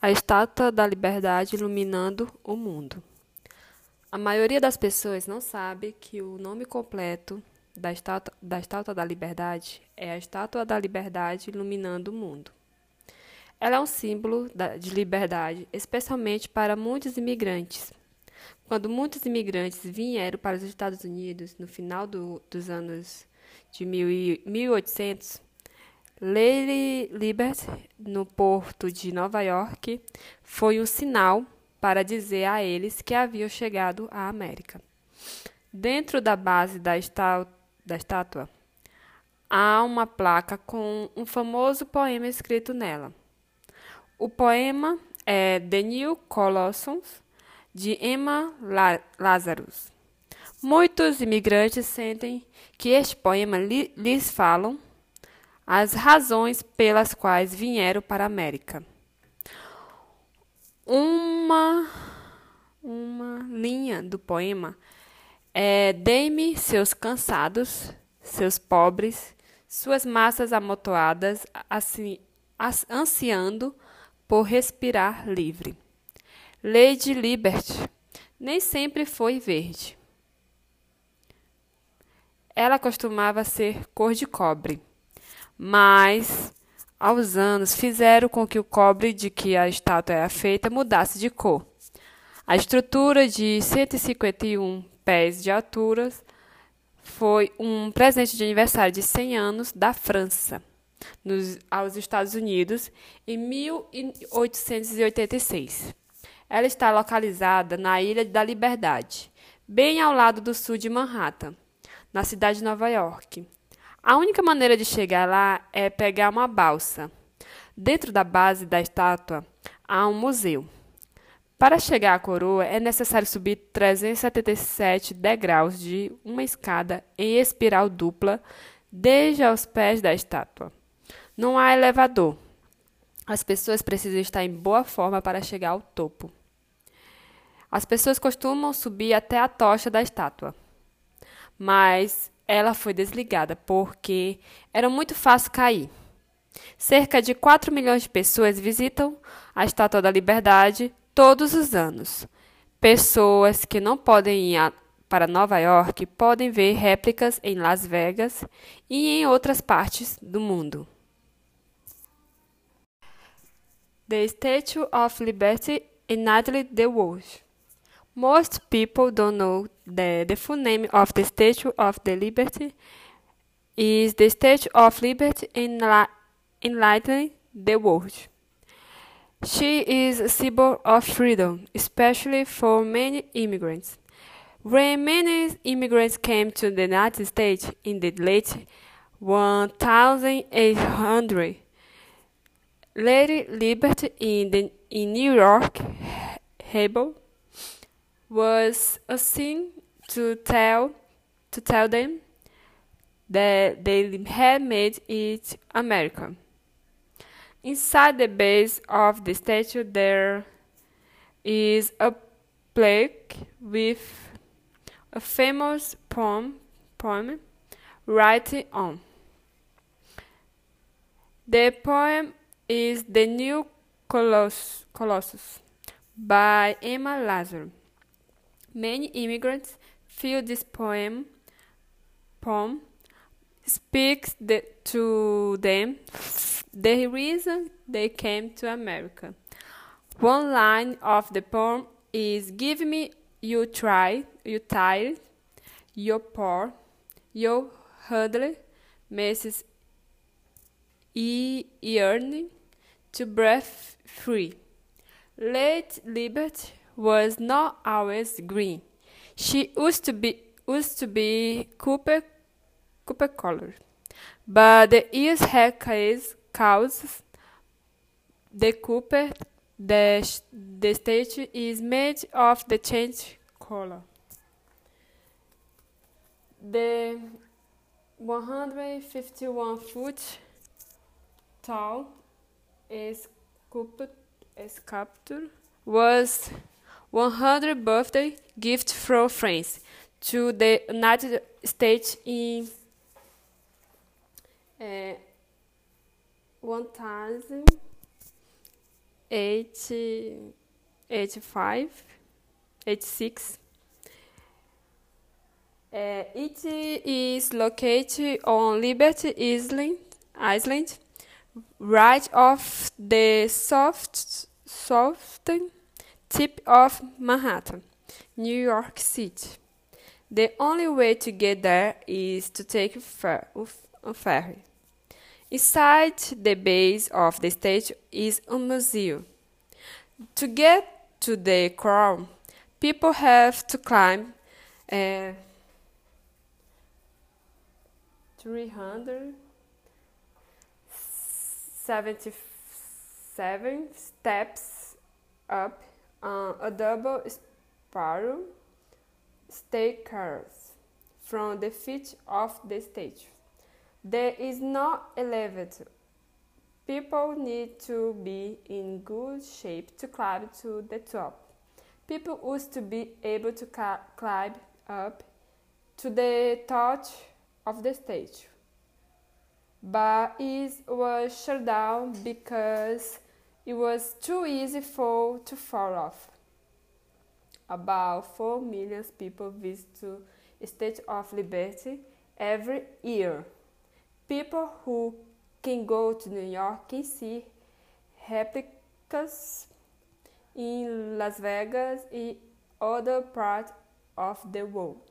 A Estátua da Liberdade iluminando o mundo. A maioria das pessoas não sabe que o nome completo da Estátua da, Estátua da Liberdade é a Estátua da Liberdade iluminando o mundo. Ela é um símbolo de liberdade, especialmente para muitos imigrantes. Quando muitos imigrantes vieram para os Estados Unidos no final do, dos anos de 1800, Lady Liberty, no porto de Nova York, foi um sinal para dizer a eles que haviam chegado à América. Dentro da base da, da estátua, há uma placa com um famoso poema escrito nela. O poema é The New Colossus, de Emma Lazarus. Muitos imigrantes sentem que este poema li lhes falam as razões pelas quais vieram para a América. Uma, uma linha do poema é Dê-me seus cansados, seus pobres, suas massas amontoadas, assim, ansiando por respirar livre. Lady Liberty nem sempre foi verde. Ela costumava ser cor de cobre mas aos anos fizeram com que o cobre de que a estátua era feita mudasse de cor. A estrutura de 151 pés de altura foi um presente de aniversário de 100 anos da França nos, aos Estados Unidos em 1886. Ela está localizada na Ilha da Liberdade, bem ao lado do sul de Manhattan, na cidade de Nova York. A única maneira de chegar lá é pegar uma balsa. Dentro da base da estátua há um museu. Para chegar à coroa é necessário subir 377 degraus de uma escada em espiral dupla desde aos pés da estátua. Não há elevador. As pessoas precisam estar em boa forma para chegar ao topo. As pessoas costumam subir até a tocha da estátua, mas ela foi desligada porque era muito fácil cair. Cerca de 4 milhões de pessoas visitam a Estátua da Liberdade todos os anos. Pessoas que não podem ir para Nova York podem ver réplicas em Las Vegas e em outras partes do mundo. The Statue of Liberty United the World Most people don't know that the full name of the Statue of the Liberty is the Statue of Liberty enlightening the world. She is a symbol of freedom, especially for many immigrants. When many immigrants came to the United States in the late 1800, Lady Liberty in, the, in New York, Hable, was a sin to tell to tell them that they had made it America. Inside the base of the statue there is a plaque with a famous poem poem written on. The poem is The New Coloss Colossus by Emma Lazarus. Many immigrants feel this poem poem speaks the, to them the reason they came to America. One line of the poem is Give me you try, you tired, you poor, you hardly, Mrs. E yearning to breath free. Let liberty was not always green. She used to be used to be copper copper colored, but the years had caused the copper the the statue is made of the change color. The 151 foot tall sculpture was 100 birthday gift from France to the United States in uh, 1000 85, 86. Uh, it is located on Liberty Island, Island right off the soft, southern tip of Manhattan, New York City. The only way to get there is to take a ferry. Inside the base of the stage is a museum. To get to the crown, people have to climb uh, 377 steps up Uh, a double spiral staircase from the feet of the stage. There is no elevator. People need to be in good shape to climb to the top. People used to be able to climb up to the top of the stage, but it was shut down because it was too easy for to fall off. About 4 million people visit the State of Liberty every year. People who can go to New York can see replicas in Las Vegas and other parts of the world.